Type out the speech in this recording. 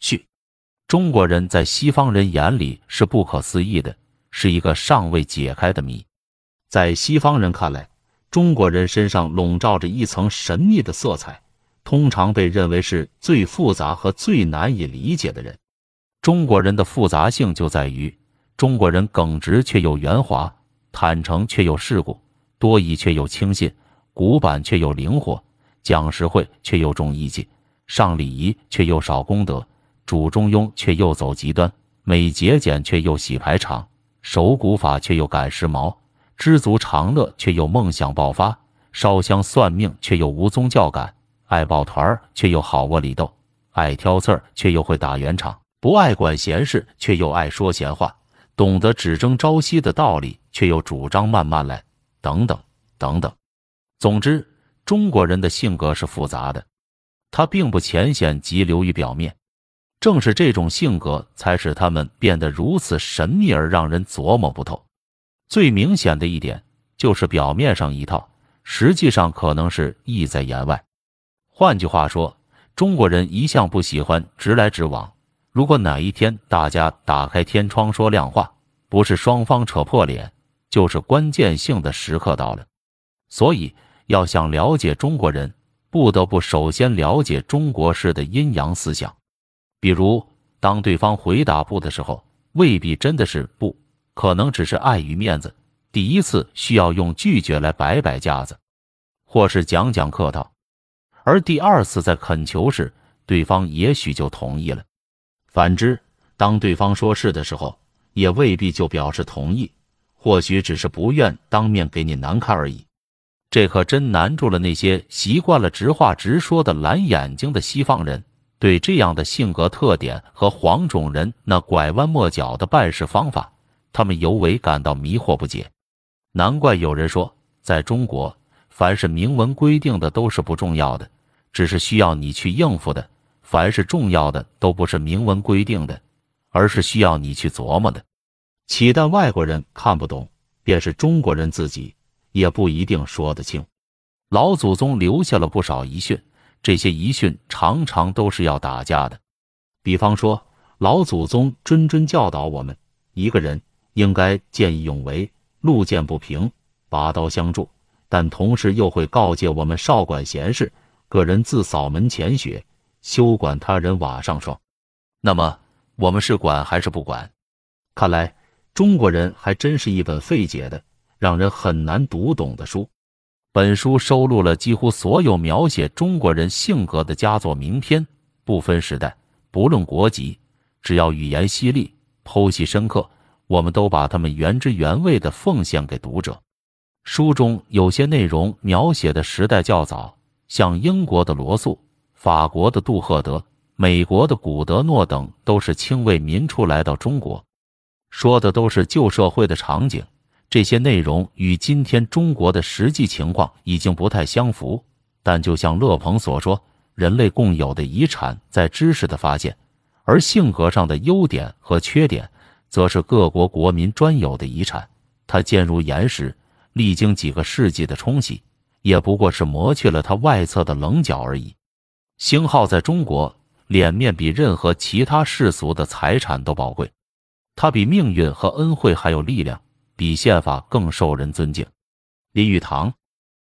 序：中国人在西方人眼里是不可思议的，是一个尚未解开的谜。在西方人看来，中国人身上笼罩着一层神秘的色彩，通常被认为是最复杂和最难以理解的人。中国人的复杂性就在于，中国人耿直却又圆滑，坦诚却又世故，多疑却又轻信，古板却又灵活，讲实惠却又重义气，上礼仪却又少功德，主中庸却又走极端，美节俭却又洗排场，守古法却又赶时髦。知足常乐，却又梦想爆发；烧香算命，却又无宗教感；爱抱团儿，却又好窝里斗；爱挑刺儿，却又会打圆场；不爱管闲事，却又爱说闲话；懂得只争朝夕的道理，却又主张慢慢来。等等等等。总之，中国人的性格是复杂的，他并不浅显，急流于表面。正是这种性格，才使他们变得如此神秘而让人琢磨不透。最明显的一点就是表面上一套，实际上可能是意在言外。换句话说，中国人一向不喜欢直来直往。如果哪一天大家打开天窗说亮话，不是双方扯破脸，就是关键性的时刻到了。所以，要想了解中国人，不得不首先了解中国式的阴阳思想。比如，当对方回答不的时候，未必真的是不。可能只是碍于面子，第一次需要用拒绝来摆摆架子，或是讲讲客套；而第二次在恳求时，对方也许就同意了。反之，当对方说是的时候，也未必就表示同意，或许只是不愿当面给你难堪而已。这可真难住了那些习惯了直话直说的蓝眼睛的西方人。对这样的性格特点和黄种人那拐弯抹角的办事方法。他们尤为感到迷惑不解，难怪有人说，在中国，凡是明文规定的都是不重要的，只是需要你去应付的；凡是重要的，都不是明文规定的，而是需要你去琢磨的。岂但外国人看不懂，便是中国人自己也不一定说得清。老祖宗留下了不少遗训，这些遗训常常都是要打架的。比方说，老祖宗谆谆教导我们，一个人。应该见义勇为，路见不平拔刀相助，但同时又会告诫我们少管闲事，个人自扫门前雪，休管他人瓦上霜。那么我们是管还是不管？看来中国人还真是一本费解的、让人很难读懂的书。本书收录了几乎所有描写中国人性格的佳作名篇，不分时代，不论国籍，只要语言犀利、剖析深刻。我们都把它们原汁原味的奉献给读者。书中有些内容描写的时代较早，像英国的罗素、法国的杜赫德、美国的古德诺等，都是清为民初来到中国，说的都是旧社会的场景。这些内容与今天中国的实际情况已经不太相符。但就像乐鹏所说，人类共有的遗产在知识的发现，而性格上的优点和缺点。则是各国国民专有的遗产，它坚如岩石，历经几个世纪的冲洗，也不过是磨去了它外侧的棱角而已。星号在中国，脸面比任何其他世俗的财产都宝贵，它比命运和恩惠还有力量，比宪法更受人尊敬。林语堂。